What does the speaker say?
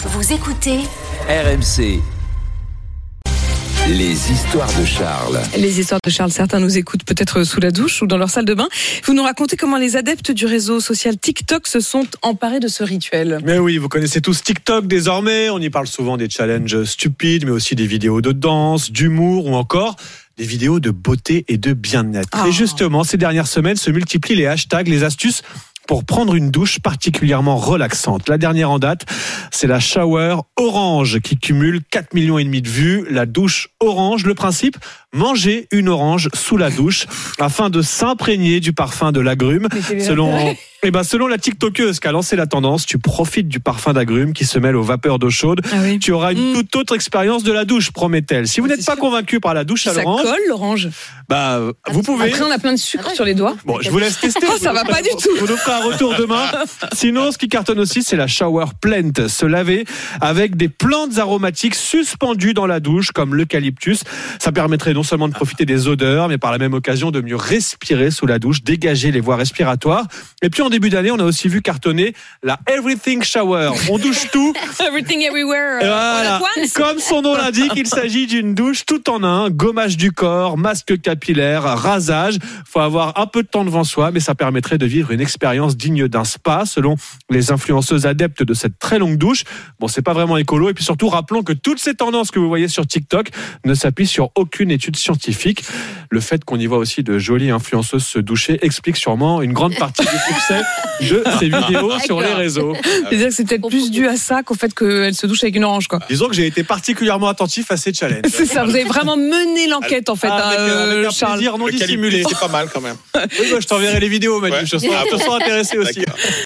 Vous écoutez RMC. Les histoires de Charles. Les histoires de Charles, certains nous écoutent peut-être sous la douche ou dans leur salle de bain. Vous nous racontez comment les adeptes du réseau social TikTok se sont emparés de ce rituel. Mais oui, vous connaissez tous TikTok désormais. On y parle souvent des challenges stupides, mais aussi des vidéos de danse, d'humour ou encore des vidéos de beauté et de bien-être. Ah. Et justement, ces dernières semaines se multiplient les hashtags, les astuces pour prendre une douche particulièrement relaxante. La dernière en date, c'est la shower orange qui cumule 4 millions et demi de vues. La douche orange, le principe, manger une orange sous la douche afin de s'imprégner du parfum de l'agrume. Selon, eh ben, selon la TikTokeuse qui a lancé la tendance, tu profites du parfum d'agrumes qui se mêle aux vapeurs d'eau chaude. Ah oui. Tu auras une Mm. toute autre expérience de la douche, promet-elle. Si vous Ah, n'êtes pas sûr. convaincu par la douche à Ça l'orange, colle l'orange. bah, euh, vous pouvez. Après, on a plein de sucre sur les doigts. Bon, je vous laisse tester. Oh, ça va pas du tout. Vous nous ferez un retour demain. Sinon, ce qui cartonne aussi, c'est la shower plant. Se laver avec des plantes aromatiques suspendues dans la douche, comme l'eucalyptus. Ça permettrait non seulement de profiter des odeurs, mais par la même occasion de mieux respirer sous la douche, dégager les voies respiratoires. Et puis, en début d'année, on a aussi vu cartonner la Everything Shower. On douche tout. Everything everywhere. Voilà. Comme son nom l'indique, il s'agit d'une douche tout en un, gommage du corps, masque capillaire, rasage. Faut avoir un peu de temps devant soi, mais ça permettrait de vivre une expérience digne d'un spa, selon les influenceuses adeptes de cette très longue douche. Bon, c'est pas vraiment écolo. Et puis surtout, rappelons que toutes ces tendances que vous voyez sur TikTok ne s'appuient sur aucune étude scientifique. Le fait qu'on y voit aussi de jolies influenceuses se doucher explique sûrement une grande partie du succès de ces vidéos sur les réseaux. C'est-à-dire que c'est peut-être plus dû à ça qu'au fait qu'elle se douche avec une orange, quoi. Disons que j'ai été particulièrement attentif à ces challenges. C'est ça, vous avez vraiment mené l'enquête, en fait, Ah, avec, hein, euh, avec euh, un Charles. plaisir non dissimulé. C'est pas mal quand même. Oui, bah, je t'enverrai les vidéos, Manu. Ouais. Je, sens, je sens intéressé aussi.